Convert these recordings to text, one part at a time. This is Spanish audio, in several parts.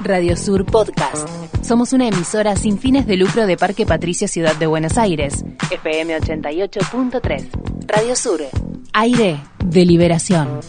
Radio Sur Podcast. Somos una emisora sin fines de lucro de Parque Patricia Ciudad de Buenos Aires. FM 88.3. Radio Sur. Aire de liberación.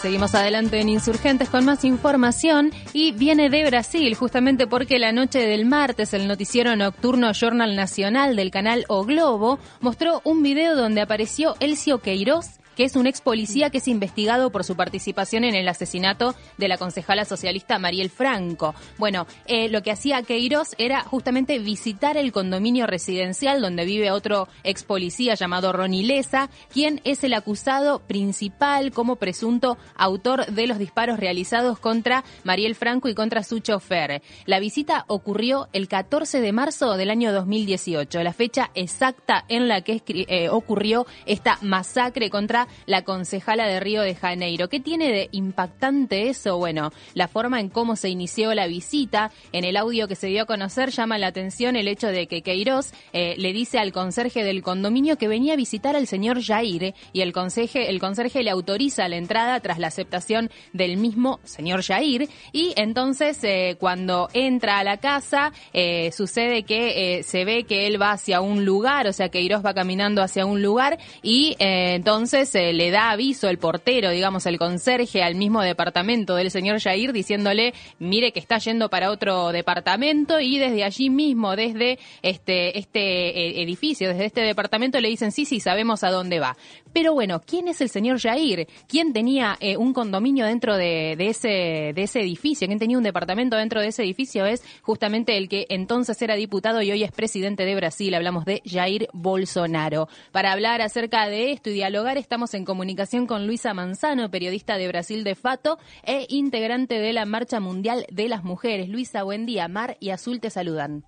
Seguimos adelante en Insurgentes con más información y viene de Brasil, justamente porque la noche del martes el noticiero nocturno Jornal Nacional del canal O Globo mostró un video donde apareció Elcio Queiroz que es un ex policía que es investigado por su participación en el asesinato de la concejala socialista Mariel Franco. Bueno, eh, lo que hacía Queiroz era justamente visitar el condominio residencial donde vive otro ex policía llamado Ronnie Leza, quien es el acusado principal como presunto autor de los disparos realizados contra Mariel Franco y contra su chofer. La visita ocurrió el 14 de marzo del año 2018, la fecha exacta en la que eh, ocurrió esta masacre contra la concejala de Río de Janeiro. ¿Qué tiene de impactante eso? Bueno, la forma en cómo se inició la visita, en el audio que se dio a conocer, llama la atención el hecho de que Queiroz eh, le dice al conserje del condominio que venía a visitar al señor Jair y el, conserje, el conserje le autoriza la entrada tras la aceptación del mismo señor Jair y entonces eh, cuando entra a la casa eh, sucede que se ve que él va hacia un lugar, o sea, Queiroz va caminando hacia un lugar y entonces se le da aviso el portero, digamos, el conserje al mismo departamento del señor Jair diciéndole, mire que está yendo para otro departamento y desde allí mismo, desde este, este eh, edificio, desde este departamento le dicen, sí, sí, sabemos a dónde va. Pero bueno, ¿quién es el señor Jair? ¿Quién tenía eh, un condominio dentro de, ese, de ese edificio? ¿Quién tenía un departamento dentro de ese edificio? Es justamente el que entonces era diputado y hoy es presidente de Brasil. Hablamos de Jair Bolsonaro. Para hablar acerca de esto y dialogar, estamos en comunicación con Luisa Manzano, periodista de Brasil de Fato e integrante de la Marcha Mundial de las Mujeres. Luisa, buen día. Mar y Azul te saludan.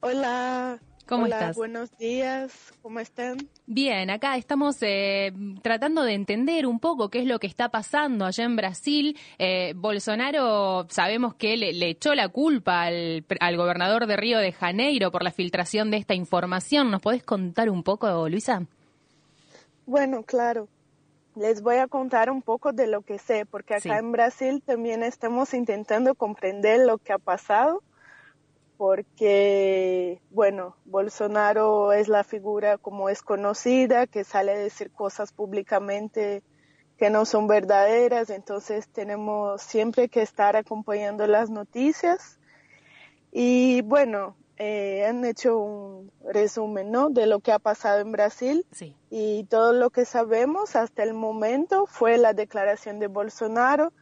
Hola. ¿Cómo estás? Buenos días, ¿cómo están? Bien, acá estamos eh, tratando de entender un poco qué es lo que está pasando allá en Brasil. Eh, Bolsonaro, sabemos que le, le echó la culpa al, al, gobernador de Río de Janeiro por la filtración de esta información. ¿Nos podés contar un poco, Luisa? Bueno, claro. Les voy a contar un poco de lo que sé, porque acá en Brasil también estamos intentando comprender lo que ha pasado, porque, bueno, Bolsonaro es la figura como es conocida, que sale a decir cosas públicamente que no son verdaderas, entonces tenemos siempre que estar acompañando las noticias. Y bueno, eh, han hecho un resumen ¿no? de lo que ha pasado en Brasil y todo lo que sabemos hasta el momento fue la declaración de Bolsonaro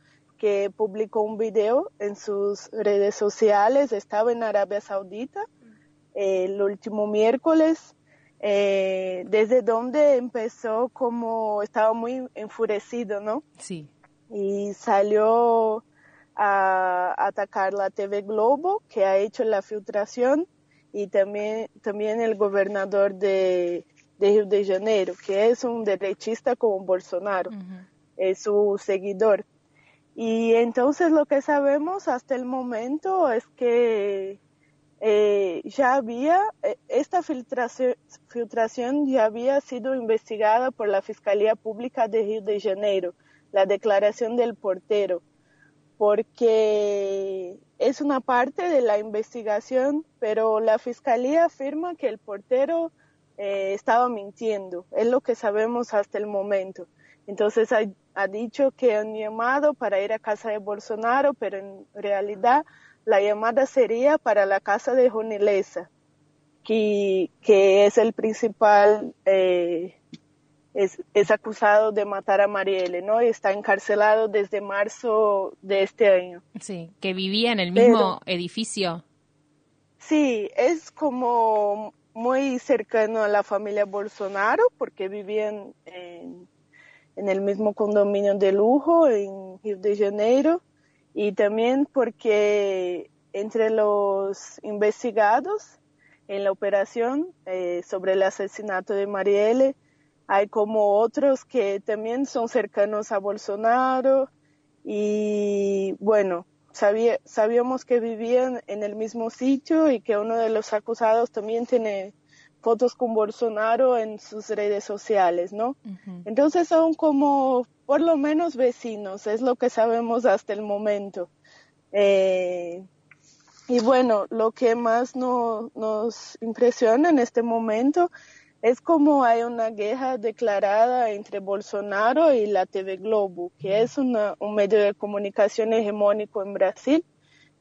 que publicó un video en sus redes sociales, estaba en Arabia Saudita el último miércoles, eh, desde donde empezó como estaba muy enfurecido, ¿no? Sí. Y salió a atacar la TV Globo, que ha hecho la filtración, y también, también el gobernador de, Río de Janeiro, que es un derechista como Bolsonaro, es su seguidor. Y entonces lo que sabemos hasta el momento es que eh, ya había, eh, esta filtración, filtración ya había sido investigada por la Fiscalía Pública de Río de Janeiro, la declaración del portero porque es una parte de la investigación, pero la fiscalía afirma que el portero eh, estaba mintiendo, es lo que sabemos hasta el momento. Entonces ha, dicho que han llamado para ir a casa de Bolsonaro, pero en realidad la llamada sería para la casa de Jonileza, que, que es el principal eh, es, acusado de matar a Marielle, ¿no? Y está encarcelado desde marzo de este año. Sí, que vivía en el mismo edificio. Sí, es como muy cercano a la familia Bolsonaro porque vivían en, en el mismo condominio de lujo en Río de Janeiro. Y también porque entre los investigados en la operación eh, sobre el asesinato de Marielle hay como otros que también son cercanos a Bolsonaro. Y bueno, sabíamos que vivían en el mismo sitio y que uno de los acusados también tiene fotos con Bolsonaro en sus redes sociales, ¿no? Entonces son como por lo menos vecinos, es lo que sabemos hasta el momento. Eh, y bueno, lo que más nos impresiona en este momento es como hay una guerra declarada entre Bolsonaro y la TV Globo, que es un medio de comunicación hegemónico en Brasil,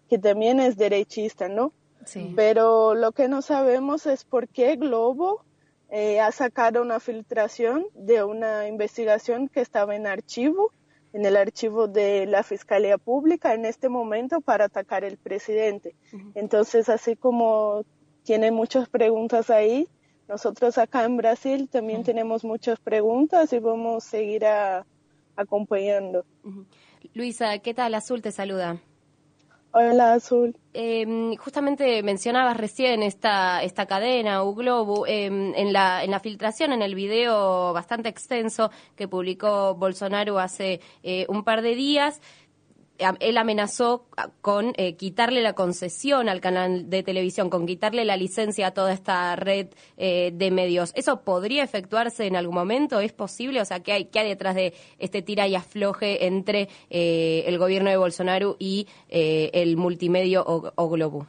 que también es derechista, ¿no? Sí. Pero lo que no sabemos es por qué Globo eh, ha sacado una filtración de una investigación que estaba en archivo, en el archivo de la Fiscalía Pública en este momento para atacar al presidente. Entonces, así como tiene muchas preguntas ahí, nosotros acá en Brasil también tenemos muchas preguntas y vamos a seguir acompañando. Luisa, ¿qué tal? Azul te saluda. Hola, Azul. Em, justamente mencionabas recién esta, esta cadena, U em, en, la, en la filtración, en el video bastante extenso que publicó Bolsonaro hace eh, un par de días él amenazó con eh, quitarle la concesión al canal de televisión, con quitarle la licencia a toda esta red eh, de medios. ¿Eso podría efectuarse en algún momento? ¿Es posible? O sea, ¿qué hay, qué hay detrás de este tira y afloje entre eh, el gobierno de Bolsonaro y el multimedio o, Globo?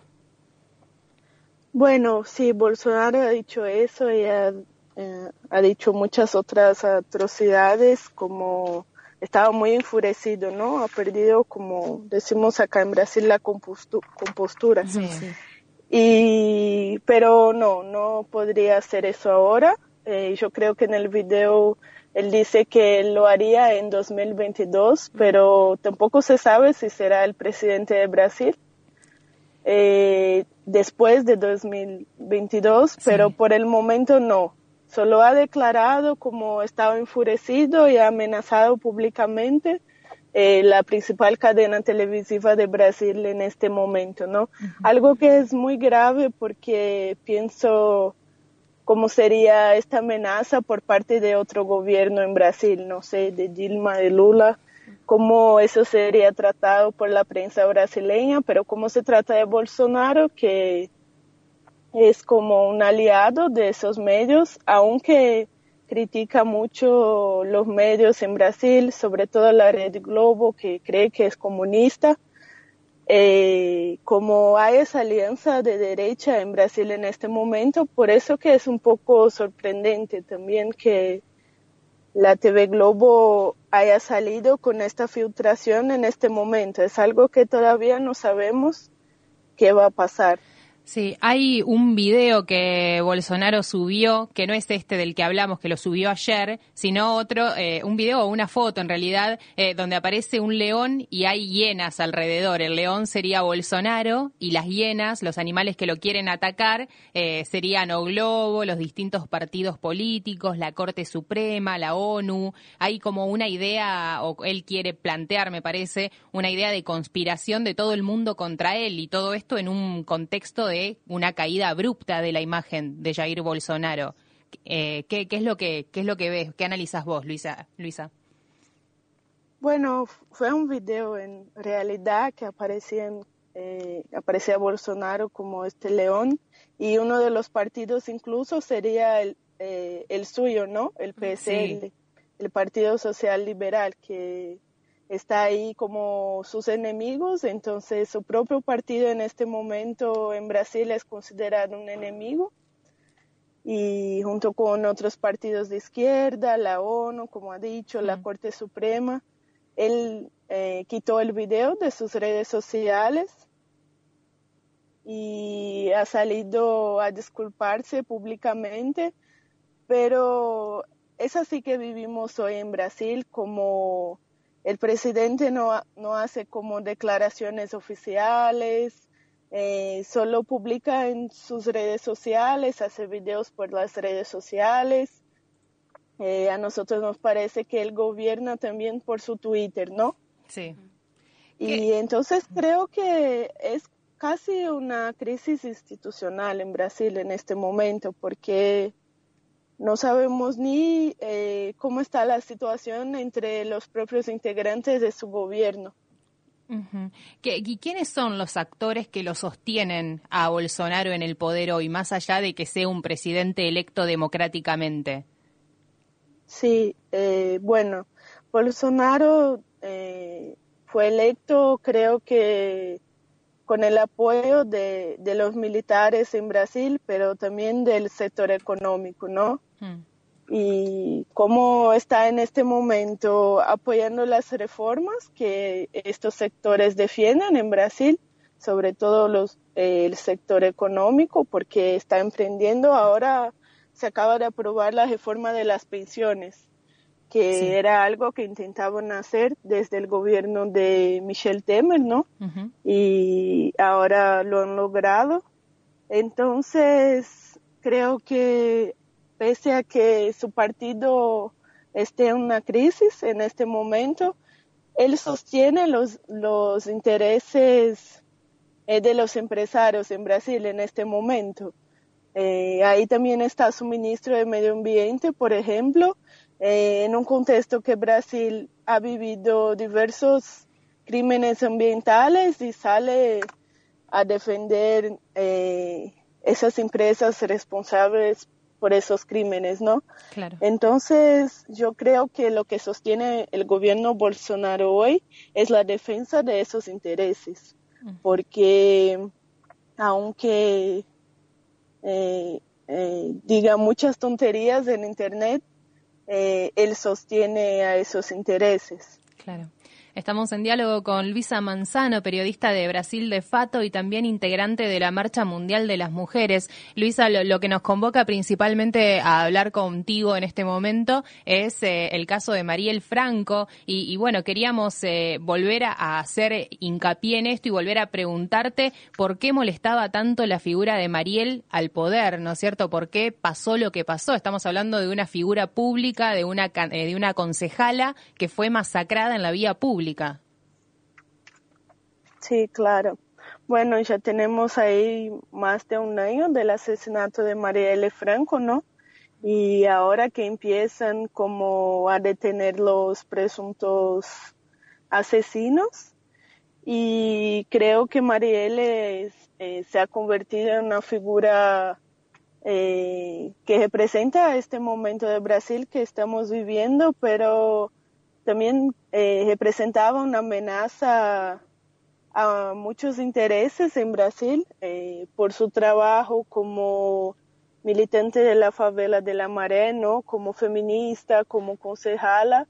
Bueno, sí, Bolsonaro ha dicho eso y ha dicho muchas otras atrocidades como estaba muy enfurecido, ¿no? Ha perdido, como decimos acá en Brasil, la compostura. Sí, Y, pero no, no podría hacer eso ahora. Eh, yo creo que en el video él dice que lo haría en 2022, pero tampoco se sabe si será el presidente de Brasil eh, después de 2022, pero por el momento no. Solo ha declarado como estaba enfurecido y ha amenazado públicamente eh, la principal cadena televisiva de Brasil en este momento, ¿no? Algo que es muy grave porque pienso cómo sería esta amenaza por parte de otro gobierno en Brasil, no sé, de Dilma, de Lula, cómo eso sería tratado por la prensa brasileña, pero cómo se trata de Bolsonaro, que es como un aliado de esos medios, aunque critica mucho los medios en Brasil, sobre todo la Red Globo, que cree que es comunista. Eh, como hay esa alianza de derecha en Brasil en este momento, por eso que es un poco sorprendente también que la TV Globo haya salido con esta filtración en este momento. Es algo que todavía no sabemos qué va a pasar. Sí, hay un video que Bolsonaro subió, que no es este del que hablamos, que lo subió ayer, sino otro, eh, un video o una foto en realidad, eh, donde aparece un león y hay hienas alrededor. El león sería Bolsonaro y las hienas, los animales que lo quieren atacar, eh, serían o Globo, los distintos partidos políticos, la Corte Suprema, la ONU. Hay como una idea, o él quiere plantear, me parece, una idea de conspiración de todo el mundo contra él y todo esto en un contexto de una caída abrupta de la imagen de Jair Bolsonaro. Eh, ¿qué, es lo que, ¿Qué es lo que ves? ¿Qué analizas vos, Luisa? Luisa? Bueno, fue un video en realidad que aparecía, eh, aparecía Bolsonaro como este león y uno de los partidos incluso sería el, eh, el suyo, ¿no? El PSL, el Partido Social Liberal, que está ahí como sus enemigos, entonces su propio partido en este momento en Brasil es considerado un enemigo. Y junto con otros partidos de izquierda, la ONU, como ha dicho, la Corte Suprema, él eh, quitó el video de sus redes sociales y ha salido a disculparse públicamente, pero es así que vivimos hoy en Brasil como el presidente no, no hace como declaraciones oficiales, eh, solo publica en sus redes sociales, hace videos por las redes sociales. Eh, a nosotros nos parece que él gobierna también por su Twitter, ¿no? Sí. Y entonces creo que es casi una crisis institucional en Brasil en este momento, porque no sabemos ni eh, cómo está la situación entre los propios integrantes de su gobierno. ¿Y quiénes son los actores que lo sostienen a Bolsonaro en el poder hoy, más allá de que sea un presidente electo democráticamente? Sí, eh, bueno, Bolsonaro eh, fue electo, creo que con el apoyo de, los militares en Brasil, pero también del sector económico, ¿no? Hmm. Y cómo está en este momento apoyando las reformas que estos sectores defienden en Brasil, sobre todo los, el sector económico, porque está emprendiendo ahora, se acaba de aprobar la reforma de las pensiones que era algo que intentaban hacer desde el gobierno de Michel Temer, ¿no? Y ahora lo han logrado. Entonces, creo que pese a que su partido esté en una crisis en este momento, él sostiene los, los intereses eh, de los empresarios en Brasil en este momento. Eh, ahí también está su ministro de Medio Ambiente, por ejemplo, eh, en un contexto que Brasil ha vivido diversos crímenes ambientales y sale a defender eh, esas empresas responsables por esos crímenes, ¿no? Claro. Entonces, yo creo que lo que sostiene el gobierno Bolsonaro hoy es la defensa de esos intereses, porque aunque eh, diga muchas tonterías en Internet, eh, él sostiene a esos intereses. Claro. Estamos en diálogo con Luisa Manzano, periodista de Brasil de Fato y también integrante de la Marcha Mundial de las Mujeres. Luisa, lo, que nos convoca principalmente a hablar contigo en este momento es eh, el caso de Mariel Franco y, bueno, queríamos eh, volver a, hacer hincapié en esto y volver a preguntarte por qué molestaba tanto la figura de Mariel al poder, ¿no es cierto? ¿Por qué pasó lo que pasó? Estamos hablando de una figura pública, de una, eh, de una concejala que fue masacrada en la vía pública. Sí, claro. Bueno, ya tenemos ahí más de un año del asesinato de Marielle Franco, ¿no? Y ahora que empiezan como a detener los presuntos asesinos, y creo que Marielle eh, se ha convertido en una figura eh, que representa este momento de Brasil que estamos viviendo, pero también eh, representaba una amenaza a muchos intereses en Brasil eh, por su trabajo como militante de la favela de la Maré, como feminista, como concejala,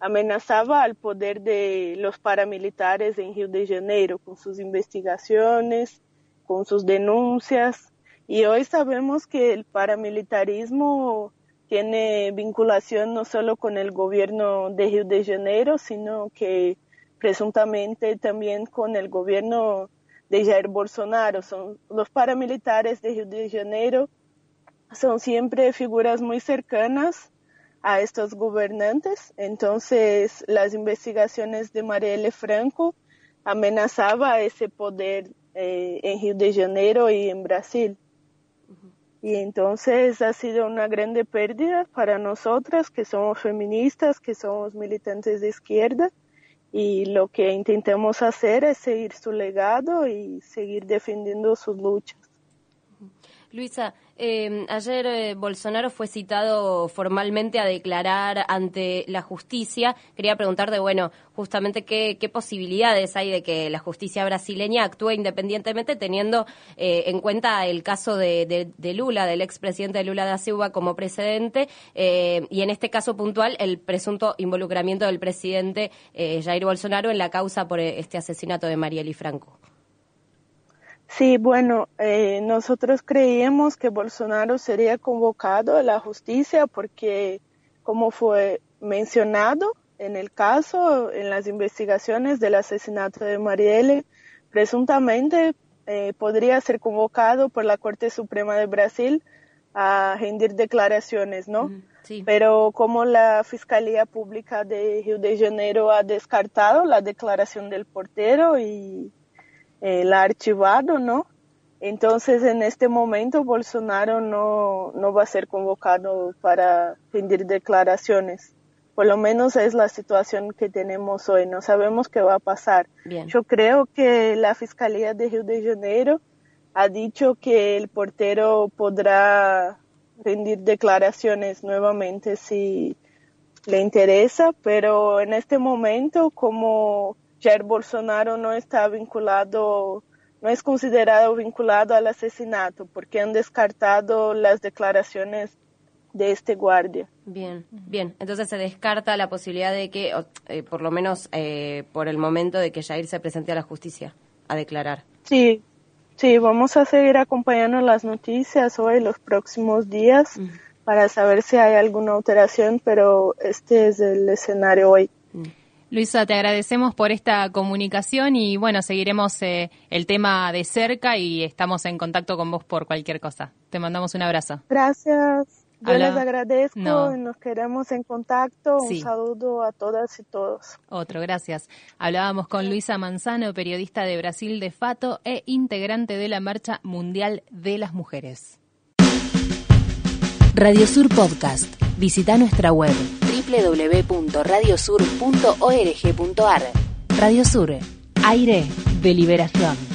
amenazaba al poder de los paramilitares en Río de Janeiro con sus investigaciones, con sus denuncias. Y hoy sabemos que el paramilitarismo tiene vinculación no solo con el gobierno de Río de Janeiro, sino que presuntamente también con el gobierno de Jair Bolsonaro. Son los paramilitares de Río de Janeiro son siempre figuras muy cercanas a estos gobernantes. Entonces, las investigaciones de Marielle Franco amenazaba ese poder eh, en Río de Janeiro y en Brasil. Y entonces ha sido una grande pérdida para nosotras que somos feministas, que somos militantes de izquierda. Y lo que intentamos hacer es seguir su legado y seguir defendiendo sus luchas. Luisa, eh, ayer eh, Bolsonaro fue citado formalmente a declarar ante la justicia. Quería preguntarte, bueno, justamente qué, posibilidades hay de que la justicia brasileña actúe independientemente teniendo eh, en cuenta el caso de, Lula, del expresidente Lula da Silva como precedente, y en este caso puntual el presunto involucramiento del presidente Jair Bolsonaro en la causa por este asesinato de Marieli Franco. Sí, bueno, eh, nosotros creíamos que Bolsonaro sería convocado a la justicia porque, como fue mencionado en el caso, en las investigaciones del asesinato de Marielle, presuntamente eh, podría ser convocado por la Corte Suprema de Brasil a rendir declaraciones, ¿no? Sí. Pero como la Fiscalía Pública de Río de Janeiro ha descartado la declaración del portero y eh, la ha archivado, ¿no? Entonces, en este momento, Bolsonaro no, no va a ser convocado para rendir declaraciones. Por lo menos es la situación que tenemos hoy. No sabemos qué va a pasar. Yo creo que la Fiscalía de Río de Janeiro ha dicho que el portero podrá rendir declaraciones nuevamente si le interesa, pero en este momento como Jair Bolsonaro no está vinculado, no es considerado vinculado al asesinato, porque han descartado las declaraciones de este guardia. Bien, bien. Entonces se descarta la posibilidad de que, eh, por lo menos eh, por el momento, de que Jair se presente a la justicia a declarar. Sí, sí, vamos a seguir acompañando las noticias hoy, los próximos días, para saber si hay alguna alteración, pero este es el escenario hoy. Luisa, te agradecemos por esta comunicación y bueno, seguiremos eh, el tema de cerca y estamos en contacto con vos por cualquier cosa. Te mandamos un abrazo. Gracias. Yo les agradezco y nos quedamos en contacto. Un saludo a todas y todos. Otro, gracias. Hablábamos con Luisa Manzano, periodista de Brasil de Fato e integrante de la Marcha Mundial de las Mujeres. Radio Sur Podcast. Visita nuestra web www.radiosur.org.ar. Radio Sur, aire de liberación.